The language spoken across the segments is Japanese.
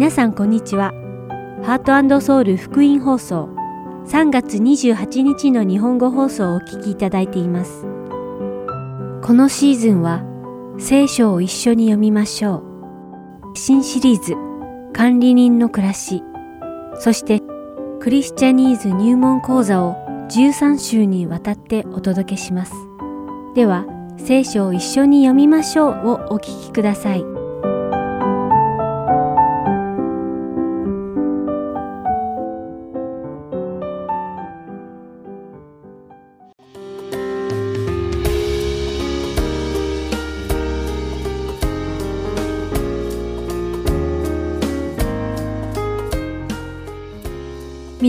皆さんこんにちは。ハートソウル福音放送3月28日の日本語放送をお聞きいただいています。このシーズンは聖書を一緒に読みましょう。新シリーズ管理人の暮らし、そしてクリスチャニーズ入門講座を13週にわたってお届けします。では、聖書を一緒に読みましょうをお聞きください。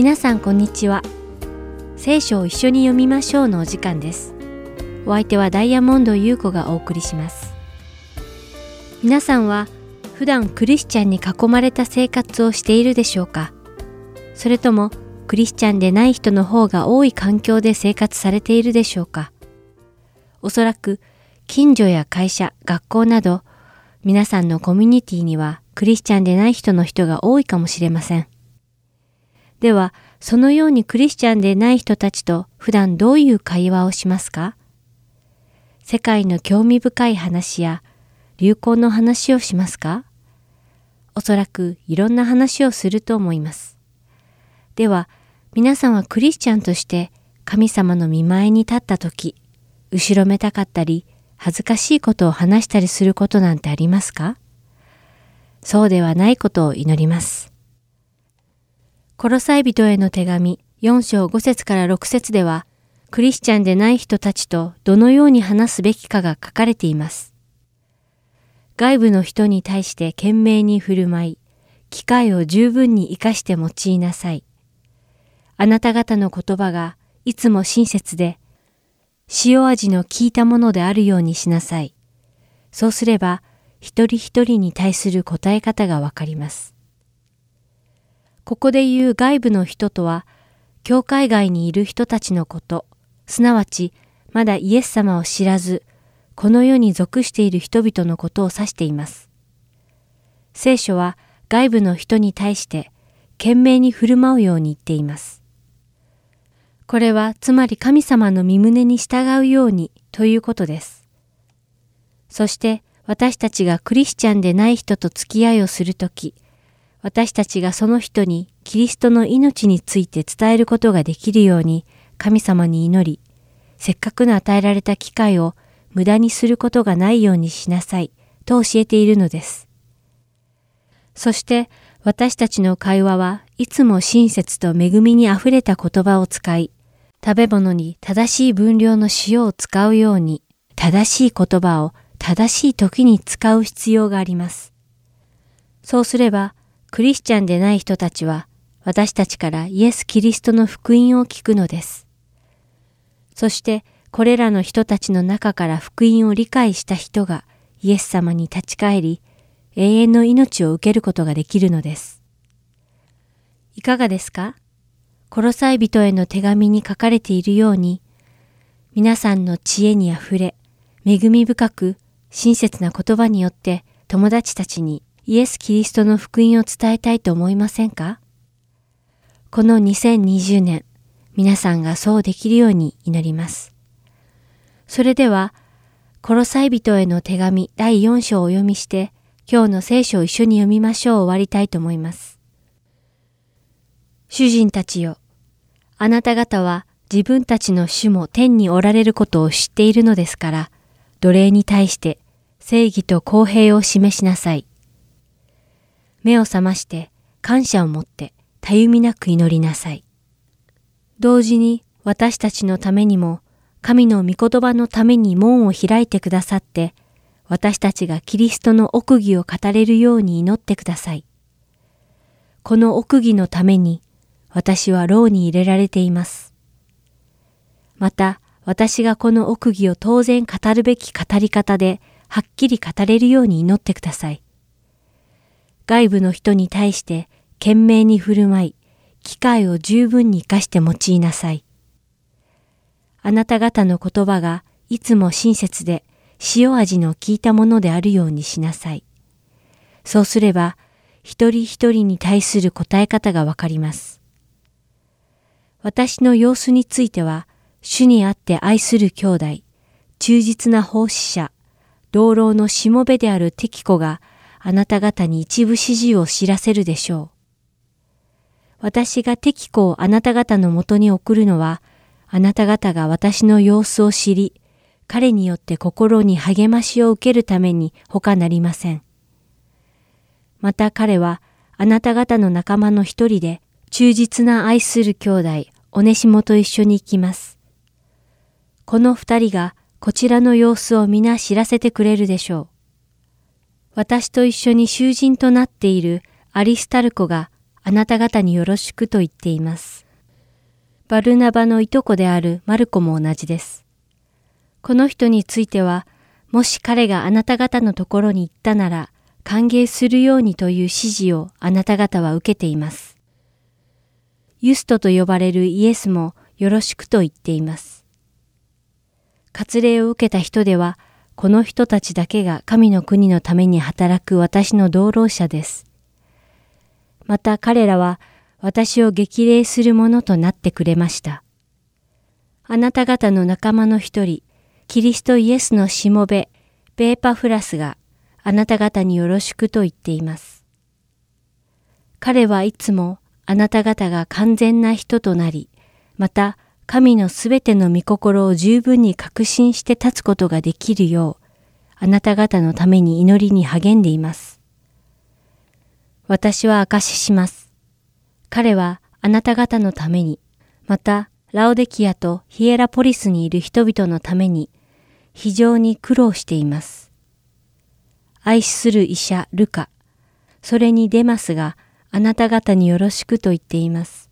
皆さんこんにちは。聖書を一緒に読みましょうのお時間です。お相手はダイヤモンド優子がお送りします。皆さんは普段クリスチャンに囲まれた生活をしているでしょうか？それともクリスチャンでない人の方が多い環境で生活されているでしょうか？おそらく近所や会社、学校など皆さんのコミュニティにはクリスチャンでない人の人が多いかもしれません。では、そのようにクリスチャンでない人たちと普段どういう会話をしますか？世界の興味深い話や流行の話をしますか？おそらくいろんな話をすると思います。では、皆さんはクリスチャンとして神様の見前に立った時、後ろめたかったり、恥ずかしいことを話したりすることなんてありますか？そうではないことを祈ります。コロサイ人への手紙4章5節から6節では、クリスチャンでない人たちとどのように話すべきかが書かれています。外部の人に対して懸命に振る舞い、機会を十分に活かして用いなさい。あなた方の言葉がいつも親切で、塩味の効いたものであるようにしなさい。そうすれば、一人一人に対する答え方がわかります。ここで言う外部の人とは、教会外にいる人たちのこと、すなわち、まだイエス様を知らず、この世に属している人々のことを指しています。聖書は外部の人に対して、懸命に振る舞うように言っています。これはつまり神様の身旨に従うようにということです。そして私たちがクリスチャンでない人と付き合いをするとき、私たちがその人にキリストの命について伝えることができるように神様に祈り、せっかくの与えられた機会を無駄にすることがないようにしなさいと教えているのです。そして私たちの会話はいつも親切と恵みにあふれた言葉を使い、食べ物に正しい分量の塩を使うように、正しい言葉を正しい時に使う必要があります。そうすれば、クリスチャンでない人たちは、私たちからイエス・キリストの福音を聞くのです。そして、これらの人たちの中から福音を理解した人がイエス様に立ち返り、永遠の命を受けることができるのです。いかがですか？コロサイ人への手紙に書かれているように、皆さんの知恵にあふれ、恵み深く、親切な言葉によって友達たちにイエス・キリストの福音を伝えたいと思いませんか？この2020年、皆さんがそうできるように祈ります。それでは、コロサイ人への手紙第4章をお読みして、今日の聖書を一緒に読みましょう終わりたいと思います。主人たちよ、あなた方は自分たちの主も天におられることを知っているのですから、奴隷に対して正義と公平を示しなさい。目を覚まして感謝を持ってたゆみなく祈りなさい。同時に私たちのためにも神の御言葉のために門を開いてくださって、私たちがキリストの奥義を語れるように祈ってください。この奥義のために私は牢に入れられています。また私がこの奥義を当然語るべき語り方ではっきり語れるように祈ってください。外部の人に対して懸命に振る舞い、機会を十分に活かして用いなさい。あなた方の言葉がいつも親切で塩味の効いたものであるようにしなさい。そうすれば、一人一人に対する答え方がわかります。私の様子については、主にあって愛する兄弟、忠実な奉仕者、同老のしもべである敵子があなた方に一部指示を知らせるでしょう。私が敵子をあなた方のもとに送るのは、あなた方が私の様子を知り、彼によって心に励ましを受けるために他なりません。また彼はあなた方の仲間の一人で忠実な愛する兄弟、おねしもと一緒に行きます。この二人がこちらの様子を皆知らせてくれるでしょう。私と一緒に囚人となっているアリスタルコがあなた方によろしくと言っています。バルナバのいとこであるマルコも同じです。この人については、もし彼があなた方のところに行ったなら、歓迎するようにという指示をあなた方は受けています。ユストと呼ばれるイエスもよろしくと言っています。割礼を受けた人では、この人たちだけが神の国のために働く私の同労者です。また彼らは私を激励するものとなってくれました。あなた方の仲間の一人、キリストイエスのしもべ、ベーパフラスがあなた方によろしくと言っています。彼はいつもあなた方が完全な人となり、また神のすべての御心を十分に確信して立つことができるよう、あなた方のために祈りに励んでいます。私は証しします。彼はあなた方のために、またラオデキアとヒエラポリスにいる人々のために非常に苦労しています。愛する医者ルカ、それにデマスがあなた方によろしくと言っています。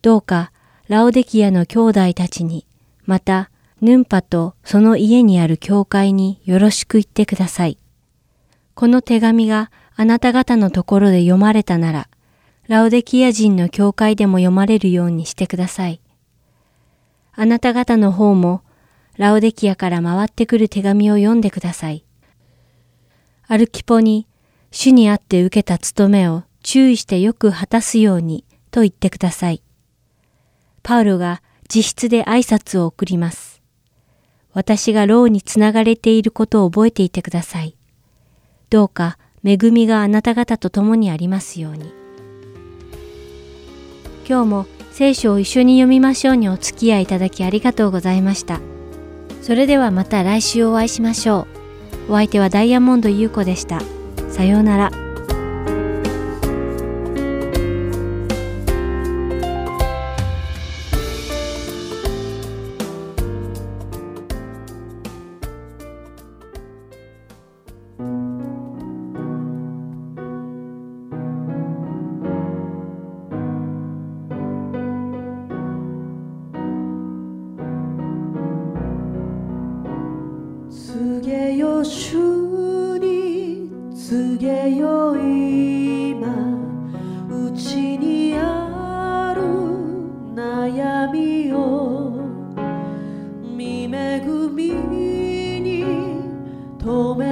どうかラオデキアの兄弟たちに、またヌンパとその家にある教会によろしく言ってください。この手紙があなた方のところで読まれたなら、ラオデキア人の教会でも読まれるようにしてください。あなた方の方も、ラオデキアから回ってくる手紙を読んでください。アルキポに、主にあって受けた務めを注意してよく果たすようにと言ってください。パウロが自筆で挨拶を送ります。私が牢につながれていることを覚えていてください。どうか恵みがあなた方と共にありますように。今日も聖書を一緒に読みましょうにお付き合いいただきありがとうございました。それではまた来週お会いしましょう。お相手はダイヤモンド優子でした。さようなら。恵みに止め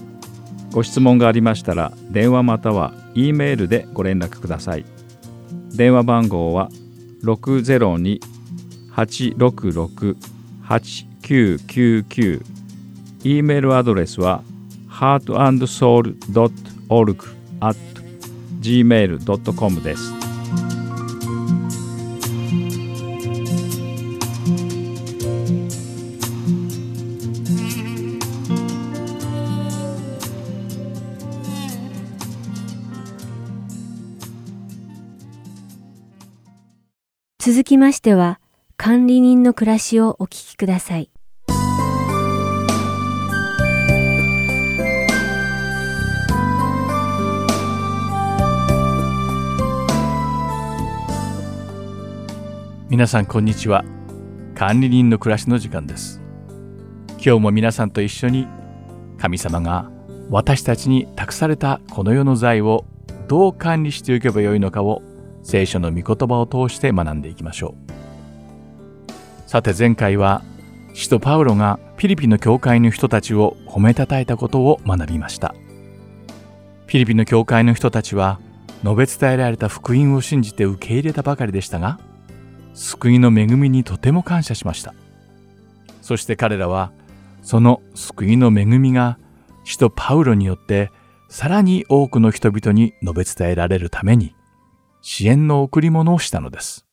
ご質問がありましたら電話または E メールでご連絡ください。電話番号は602-866-8999 E メールアドレスは heartandsoul.org at gmail.com です。続きましては、管理人の暮らしをお聞きください。皆さんこんにちは管理人の暮らしの時間です今日も皆さんと一緒に神様が私たちに託されたこの世の財をどう管理していけばよいのかを聖書の御言葉を通して学んでいきましょうさて前回は使徒パウロがピリピの教会の人たちを褒めたたえたことを学びましたピリピの教会の人たちは述べ伝えられた福音を信じて受け入れたばかりでしたが救いの恵みにとても感謝しました。そして彼らは、その救いの恵みが、使徒パウロによって、さらに多くの人々に述べ伝えられるために、支援の贈り物をしたのです。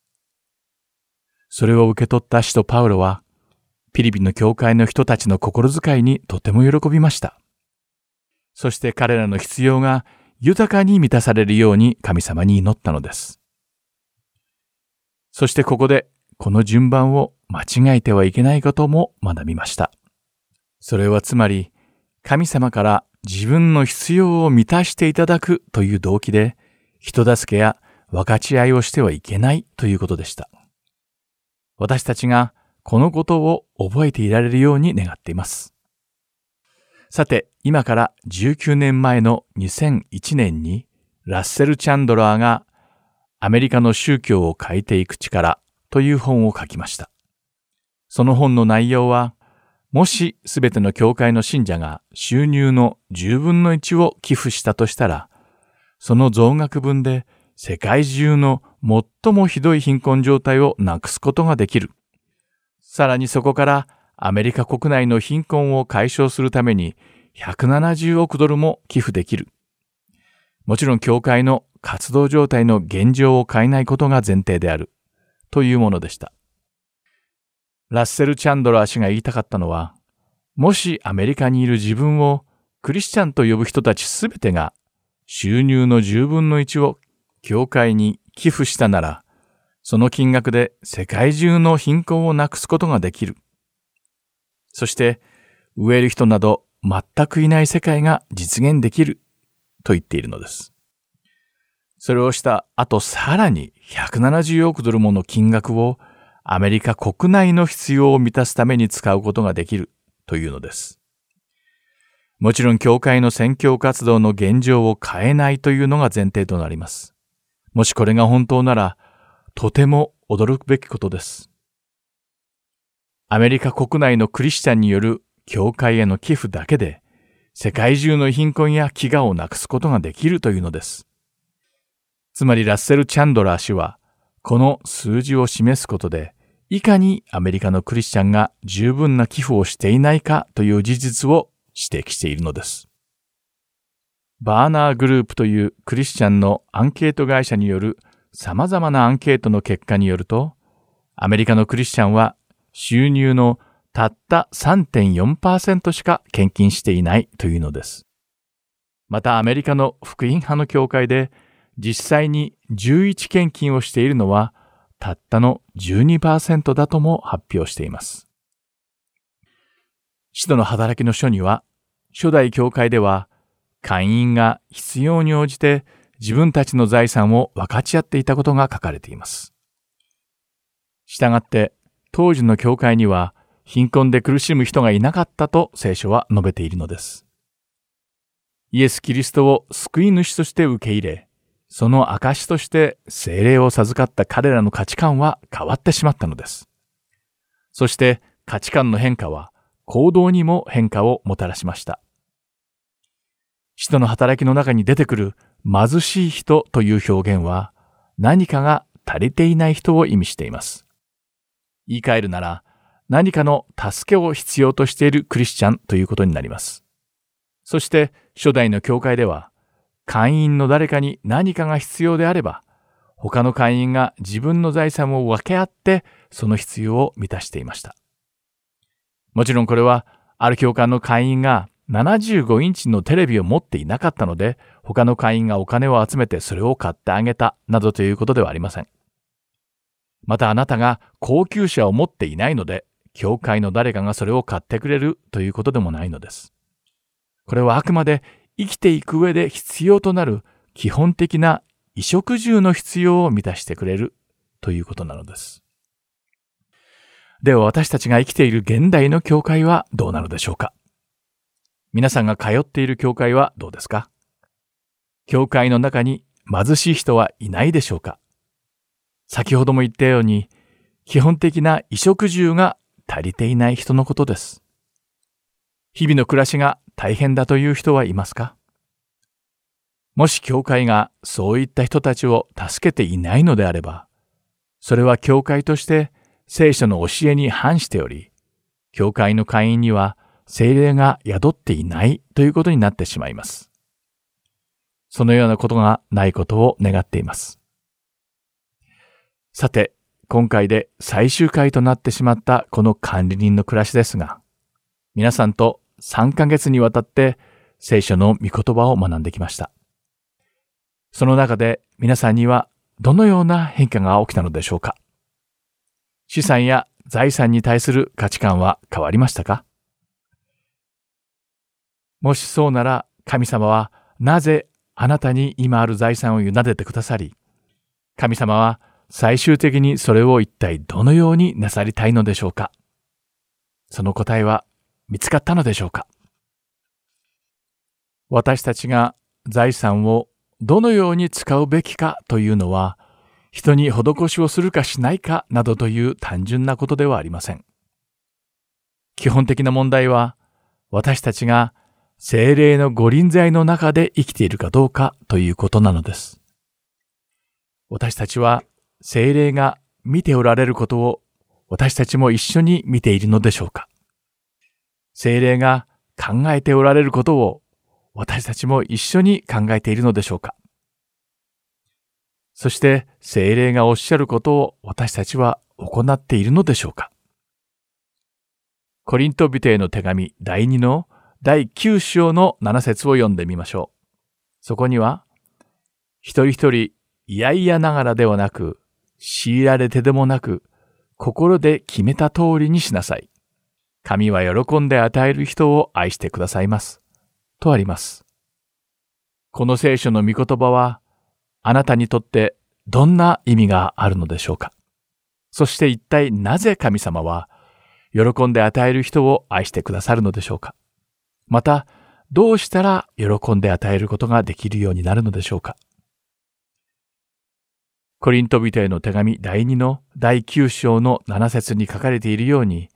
それを受け取った使徒パウロは、ピリピの教会の人たちの心遣いにとても喜びました。そして彼らの必要が豊かに満たされるように神様に祈ったのです。そしてここでこの順番を間違えてはいけないことも学びました。それはつまり神様から自分の必要を満たしていただくという動機で人助けや分かち合いをしてはいけないということでした。私たちがこのことを覚えていられるように願っています。さて、今から19年前の2001年にラッセル・チャンドラーがアメリカの宗教を変えていく力という本を書きました。その本の内容は、もしすべての教会の信者が収入の10分の1を寄付したとしたら、その増額分で世界中の最もひどい貧困状態をなくすことができる。さらにそこからアメリカ国内の貧困を解消するために170億ドルも寄付できる。もちろん教会の活動状態の現状を変えないことが前提である。というものでした。ラッセル・チャンドラー氏が言いたかったのは、もしアメリカにいる自分をクリスチャンと呼ぶ人たちすべてが収入の10分の1を教会に寄付したなら、その金額で世界中の貧困をなくすことができる。そして、植える人など全くいない世界が実現できると言っているのです。それをした後さらに170億ドルもの金額をアメリカ国内の必要を満たすために使うことができるというのです。もちろん教会の宣教活動の現状を変えないというのが前提となります。もしこれが本当なら、とても驚くべきことです。アメリカ国内のクリスチャンによる教会への寄付だけで、世界中の貧困や飢餓をなくすことができるというのです。つまりラッセル・チャンドラー氏は、この数字を示すことで、いかにアメリカのクリスチャンが十分な寄付をしていないかという事実を指摘しているのです。バーナーグループというクリスチャンのアンケート会社による様々なアンケートの結果によると、アメリカのクリスチャンは収入のたった3.4%しか献金していないというのです。またアメリカの福音派の教会で実際に11献金をしているのはたったの12%だとも発表しています。使徒の働きの書には、初代教会では会員が必要に応じて自分たちの財産を分かち合っていたことが書かれています。したがって当時の教会には貧困で苦しむ人がいなかったと聖書は述べているのです。イエス・キリストを救い主として受け入れ、その証として精霊を授かった彼らの価値観は変わってしまったのです。そして価値観の変化は行動にも変化をもたらしました。使徒の働きの中に出てくる貧しい人という表現は何かが足りていない人を意味しています。言い換えるなら何かの助けを必要としているクリスチャンということになります。そして初代の教会では会員の誰かに何かが必要であれば、他の会員が自分の財産を分け合ってその必要を満たしていました。もちろんこれは、ある教官の会員が75インチのテレビを持っていなかったので、他の会員がお金を集めてそれを買ってあげた、などということではありません。またあなたが高級車を持っていないので、教会の誰かがそれを買ってくれるということでもないのです。これはあくまで生きていく上で必要となる基本的な衣食住の必要を満たしてくれるということなのです。では私たちが生きている現代の教会はどうなのでしょうか？皆さんが通っている教会はどうですか？教会の中に貧しい人はいないでしょうか？先ほども言ったように基本的な衣食住が足りていない人のことです。日々の暮らしが大変だという人はいますか？もし教会がそういった人たちを助けていないのであれば、それは教会として聖書の教えに反しており、教会の会員には精霊が宿っていないということになってしまいます。そのようなことがないことを願っています。さて、今回で最終回となってしまったこの管理人の暮らしですが、皆さんと3ヶ月にわたって聖書の御言葉を学んできました。その中で皆さんにはどのような変化が起きたのでしょうか資産や財産に対する価値観は変わりましたかもしそうなら神様はなぜあなたに今ある財産を委ねてくださり、神様は最終的にそれを一体どのようになさりたいのでしょうか？その答えは見つかったのでしょうか？私たちが財産をどのように使うべきかというのは、人に施しをするかしないかなどという単純なことではありません。基本的な問題は、私たちが精霊の御臨在の中で生きているかどうかということなのです。私たちは精霊が見ておられることを私たちも一緒に見ているのでしょうか。精霊が考えておられることを私たちも一緒に考えているのでしょうか。そして精霊がおっしゃることを私たちは行っているのでしょうか。コリントビテへの手紙第2の第9章の7節を読んでみましょう。そこには、一人一人嫌々ながらではなく、強いられてでもなく、心で決めた通りにしなさい。神は喜んで与える人を愛してくださいます。とあります。この聖書の御言葉は、あなたにとってどんな意味があるのでしょうかそして一体なぜ神様は、喜んで与える人を愛してくださるのでしょうかまた、どうしたら喜んで与えることができるようになるのでしょうか？コリント人への手紙第2の第9章の7節に書かれているように、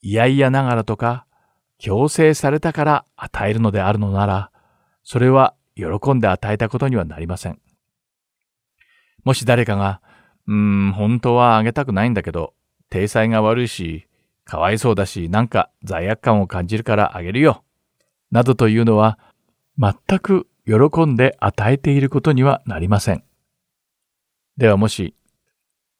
いやいやながらとか、強制されたから与えるのであるのなら、それは喜んで与えたことにはなりません。もし誰かが、うーん、本当はあげたくないんだけど、体裁が悪いし、かわいそうだし、なんか罪悪感を感じるからあげるよ。などというのは、全く喜んで与えていることにはなりません。ではもし、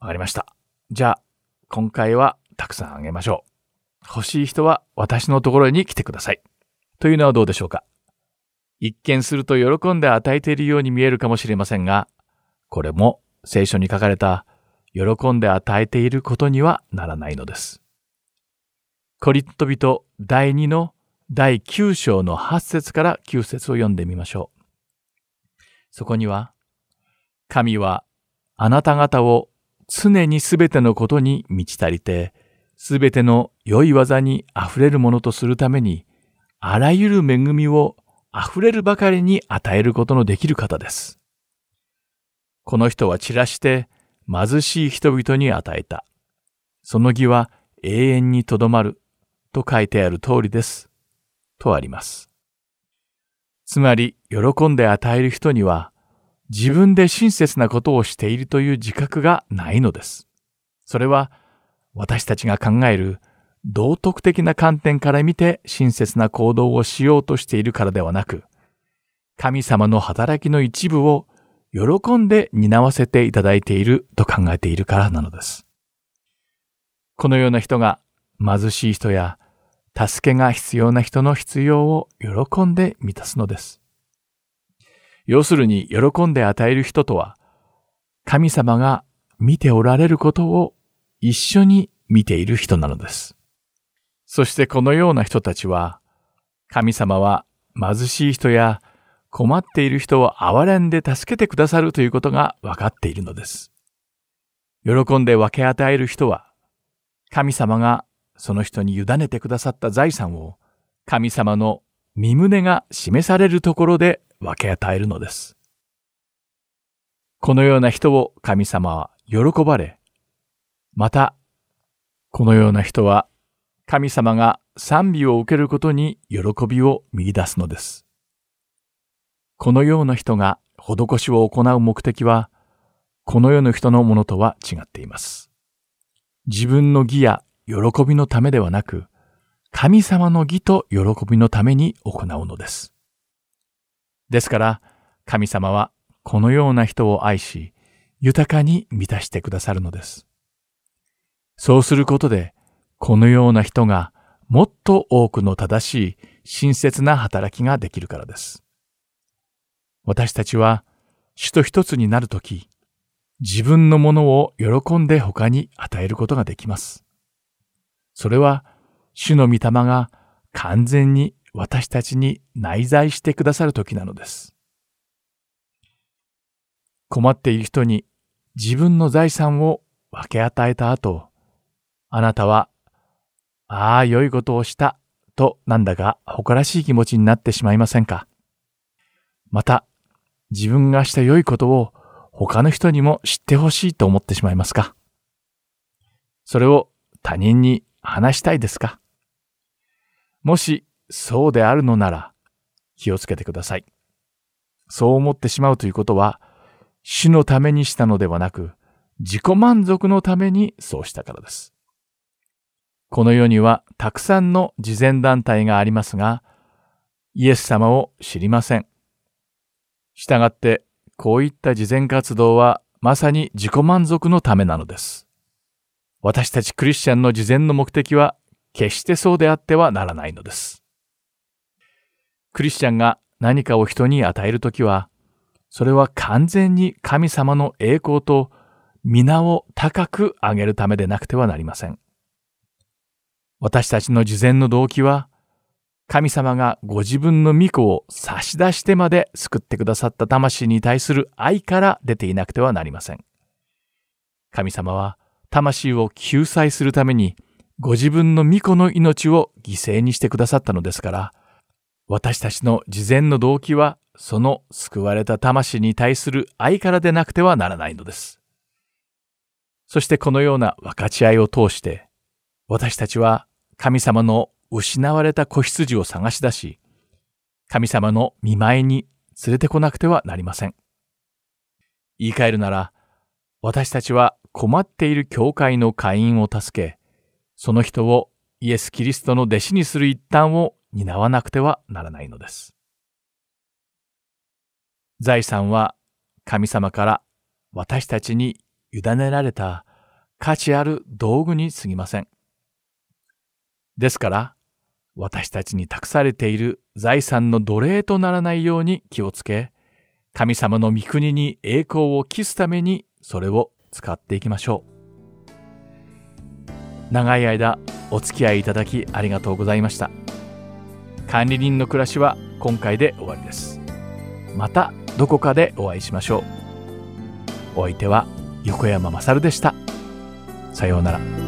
わかりました。じゃあ、今回はたくさんあげましょう。欲しい人は私のところに来てください。というのはどうでしょうか？一見すると喜んで与えているように見えるかもしれませんが、これも聖書に書かれた喜んで与えていることにはならないのです。コリット人第2の第9章の8節から9節を読んでみましょう。そこには、神はあなた方を常にすべてのことに満ち足りて、すべての良い技に溢れるものとするために、あらゆる恵みを溢れるばかりに与えることのできる方です。この人は散らして貧しい人々に与えた。その義は永遠にとどまると書いてある通りです。とあります。つまり、喜んで与える人には、自分で親切なことをしているという自覚がないのです。それは、私たちが考える道徳的な観点から見て親切な行動をしようとしているからではなく、神様の働きの一部を喜んで担わせていただいていると考えているからなのです。このような人が貧しい人や助けが必要な人の必要を喜んで満たすのです。要するに喜んで与える人とは、神様が見ておられることを一緒に見ている人なのです。そしてこのような人たちは、神様は貧しい人や困っている人を憐れんで助けてくださるということが分かっているのです。喜んで分け与える人は、神様がその人に委ねてくださった財産を神様の身胸が示されるところで分け与えるのです。このような人を神様は喜ばれ、また、このような人は神様が賛美を受けることに喜びを見出すのです。このような人が施しを行う目的は、この世の人のものとは違っています。自分の義や喜びのためではなく、神様の義と喜びのために行うのです。ですから、神様はこのような人を愛し、豊かに満たしてくださるのです。そうすることで、このような人がもっと多くの正しい親切な働きができるからです。私たちは主と一つになるとき、自分のものを喜んで他に与えることができます。それは主の御霊が完全に私たちに内在してくださるときなのです。困っている人に自分の財産を分け与えた後、あなたは、ああ、良いことをした、となんだか誇らしい気持ちになってしまいませんか？また、自分がした良いことを他の人にも知ってほしいと思ってしまいますか？それを他人に話したいですか？もしそうであるのなら、気をつけてください。そう思ってしまうということは、主のためにしたのではなく、自己満足のためにそうしたからです。この世にはたくさんの慈善団体がありますが、イエス様を知りません。したがって、こういった慈善活動はまさに自己満足のためなのです。私たちクリスチャンの慈善の目的は決してそうであってはならないのです。クリスチャンが何かを人に与えるときは、それは完全に神様の栄光と皆を高く上げるためでなくてはなりません。私たちの事前の動機は、神様がご自分の御子を差し出してまで救ってくださった魂に対する愛から出ていなくてはなりません。神様は魂を救済するためにご自分の御子の命を犠牲にしてくださったのですから、私たちの事前の動機はその救われた魂に対する愛からでなくてはならないのです。そしてこのような分かち合いを通して、私たちは神様の失われた子羊を探し出し、神様の見舞いに連れてこなくてはなりません。言い換えるなら、私たちは困っている教会の会員を助け、その人をイエス・キリストの弟子にする一端を担わなくてはならないのです。財産は神様から私たちに委ねられた価値ある道具に過ぎません。ですから、私たちに託されている財産の奴隷とならないように気をつけ、神様の御国に栄光を期すためにそれを使っていきましょう。長い間お付き合いいただきありがとうございました。管理人の暮らしは今回で終わりです。またどこかでお会いしましょう。お相手は横山まさるでした。さようなら。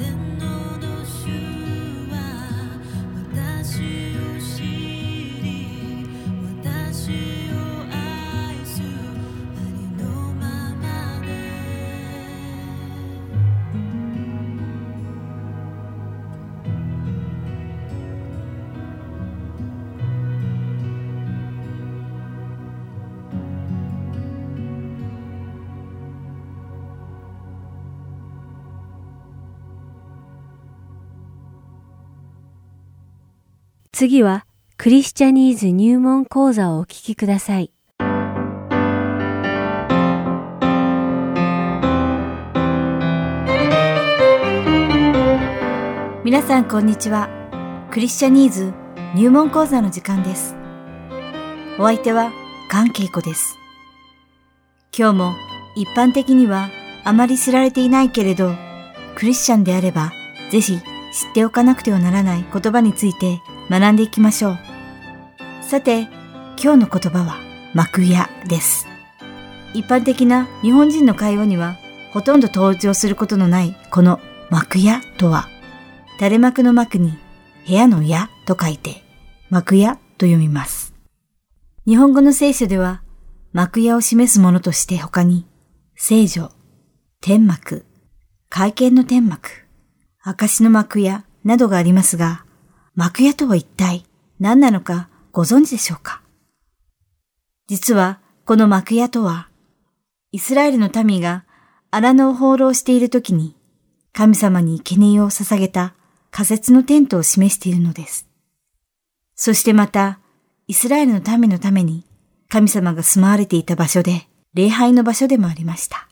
in 次はクリスチャニーズ入門講座をお聞きください。皆さんこんにちは。クリスチャニーズ入門講座の時間です。お相手は関恵子です。今日も一般的にはあまり知られていないけれど、クリスチャンであればぜひ知っておかなくてはならない言葉について学んでいきましょう。さて、今日の言葉は幕屋です。一般的な日本人の会話にはほとんど登場することのないこの幕屋とは、垂れ幕の幕に部屋の屋と書いて幕屋と読みます。日本語の聖書では幕屋を示すものとして他に聖女、天幕、会見の天幕、証の幕屋などがありますが、幕屋とは一体何なのかご存知でしょうか？実はこの幕屋とは、イスラエルの民が荒野を放浪している時に神様に生贄を捧げた仮設のテントを示しているのです。そしてまた、イスラエルの民のために神様が住まわれていた場所で礼拝の場所でもありました。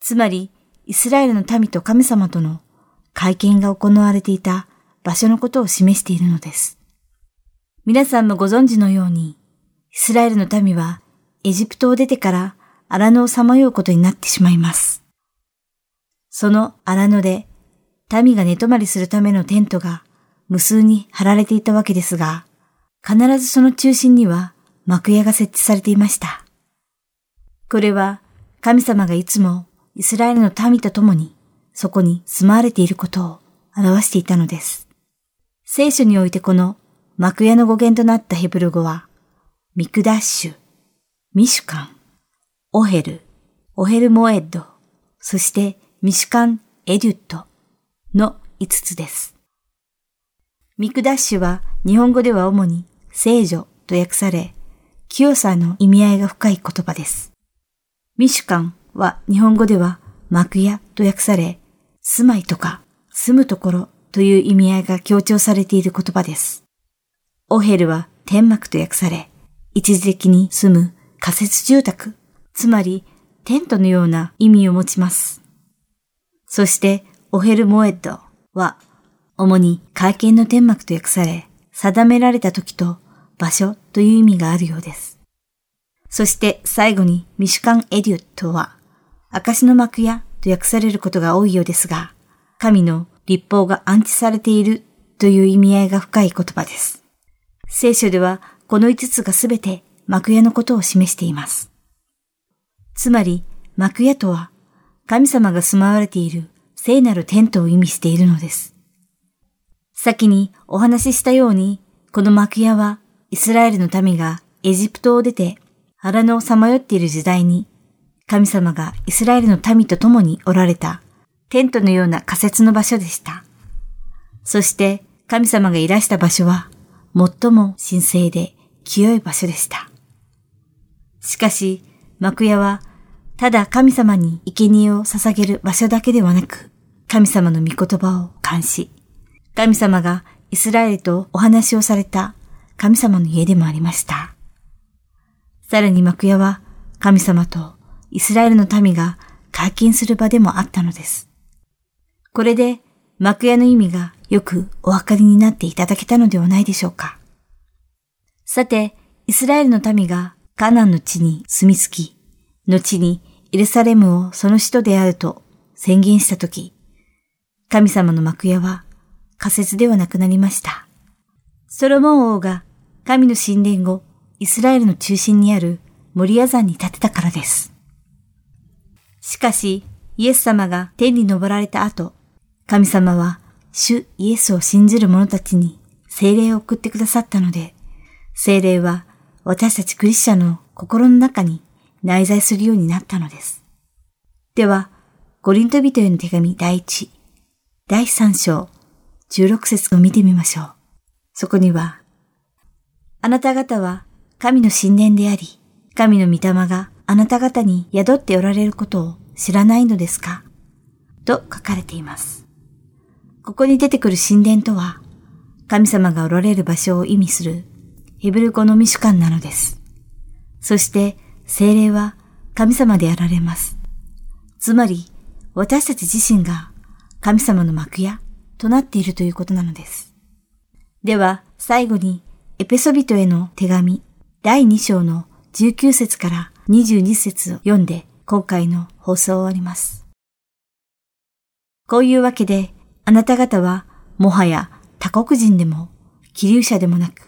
つまり、イスラエルの民と神様との会見が行われていた場所のことを示しているのです。皆さんもご存知のように、イスラエルの民はエジプトを出てから荒野をさまようことになってしまいます。その荒野で民が寝泊まりするためのテントが無数に張られていたわけですが、必ずその中心には幕屋が設置されていました。これは神様がいつもイスラエルの民と共にそこに住まわれていることを表していたのです。聖書においてこの幕屋の語源となったヘブル語は、ミクダッシュ、ミシュカン、オヘル、オヘルモエッド、そしてミシュカン・エデュットの5つです。ミクダッシュは日本語では主に聖女と訳され、清さの意味合いが深い言葉です。ミシュカンは日本語では幕屋と訳され、住まいとか住むところという意味合いが強調されている言葉です。オヘルは天幕と訳され、一時的に住む仮設住宅、つまりテントのような意味を持ちます。そして、オヘルモエッドは、主に会見の天幕と訳され、定められた時と場所という意味があるようです。そして最後にミシュカン・エデュットは、証の幕屋と訳されることが多いようですが、神の立法が安置されているという意味合いが深い言葉です。聖書ではこの5つがすべて幕屋のことを示しています。つまり幕屋とは神様が住まわれている聖なるテントを意味しているのです。先にお話ししたように、この幕屋はイスラエルの民がエジプトを出て荒野をさまよっている時代に、神様がイスラエルの民と共におられたテントのような仮設の場所でした。そして神様がいらした場所は最も神聖で清い場所でした。しかし、幕屋はただ神様に生贄を捧げる場所だけではなく、神様の御言葉を監視、神様がイスラエルとお話をされた神様の家でもありました。さらに幕屋は神様とイスラエルの民が会見する場でもあったのです。これで幕屋の意味がよくお分かりになっていただけたのではないでしょうか。さて、イスラエルの民がカナンの地に住み着き、後にエルサレムをその首都であると宣言したとき、神様の幕屋は仮設ではなくなりました。ソロモン王が神の神殿後、イスラエルの中心にあるモリア山に建てたからです。しかし、イエス様が天に昇られた後、神様は主イエスを信じる者たちに聖霊を送ってくださったので、聖霊は私たちクリスチャンの心の中に内在するようになったのです。では、ゴリント人への手紙第1、第3章、16節を見てみましょう。そこには、あなた方は神の神殿であり、神の御霊があなた方に宿っておられることを知らないのですか？と書かれています。ここに出てくる神殿とは、神様がおられる場所を意味するヘブル語のミシュカンなのです。そして精霊は神様であられます。つまり私たち自身が神様の幕屋となっているということなのです。では最後にエペソビトへの手紙第2章の19節から22節を読んで今回の放送を終わります。こういうわけであなた方はもはや他国人でも、気流者でもなく、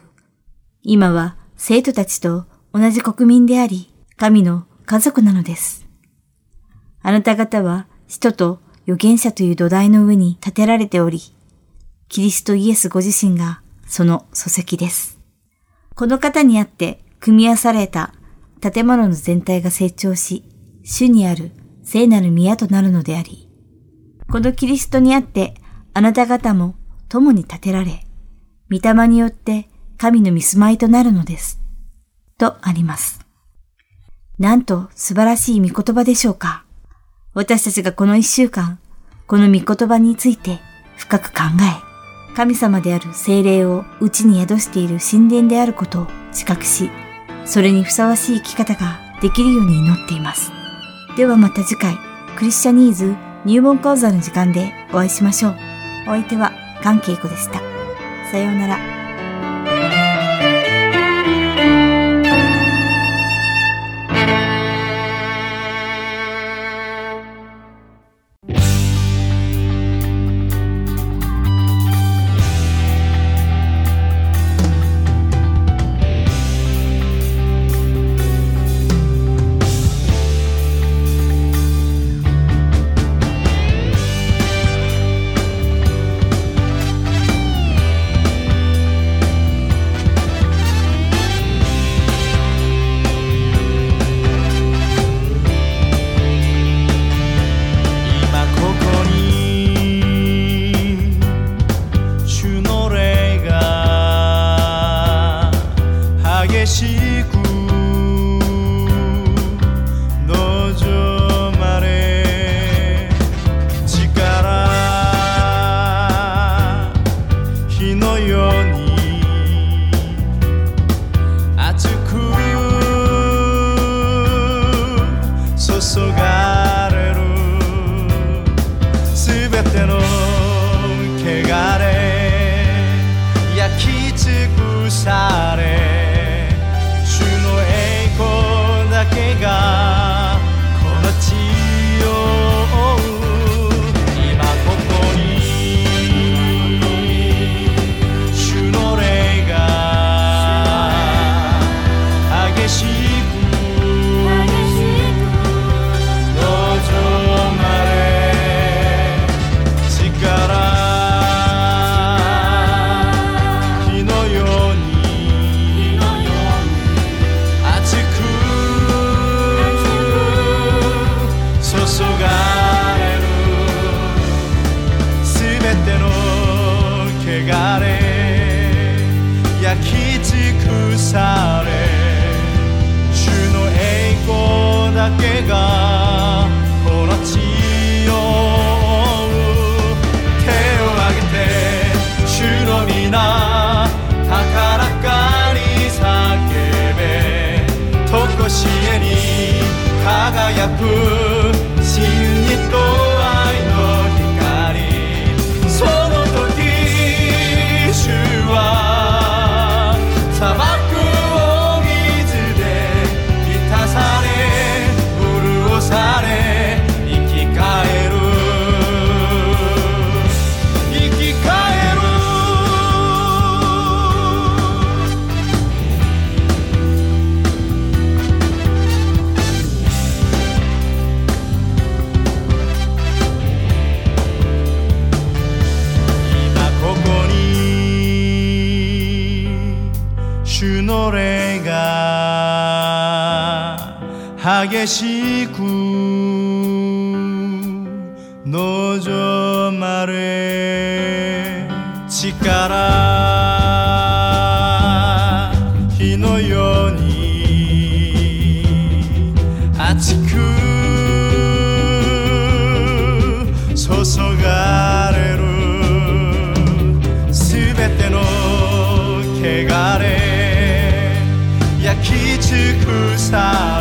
今は生徒たちと同じ国民であり、神の家族なのです。あなた方は使徒と預言者という土台の上に建てられており、キリストイエスご自身がその礎石です。この方にあって組み合わされた建物の全体が成長し、主にある聖なる宮となるのであり、このキリストにあってあなた方も共に立てられ、御霊によって神の見住まいとなるのです。とあります。なんと素晴らしい御言葉でしょうか。私たちがこの一週間、この御言葉について深く考え、神様である精霊を内に宿している神殿であることを自覚し、それにふさわしい生き方ができるように祈っています。ではまた次回、クリスチャニーズ入門講座の時間でお会いしましょう。お相手は関係子でした。さようなら。激しく望まれ力火のように熱く注がれるすべての汚れ焼き尽くさ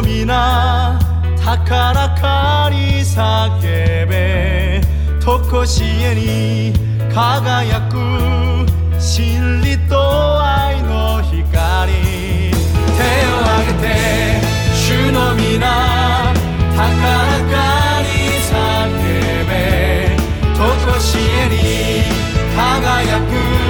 主の皆高らかに叫べとこしえに輝く真理と愛の光手を挙げて主の皆高らかに叫べとこしえに輝く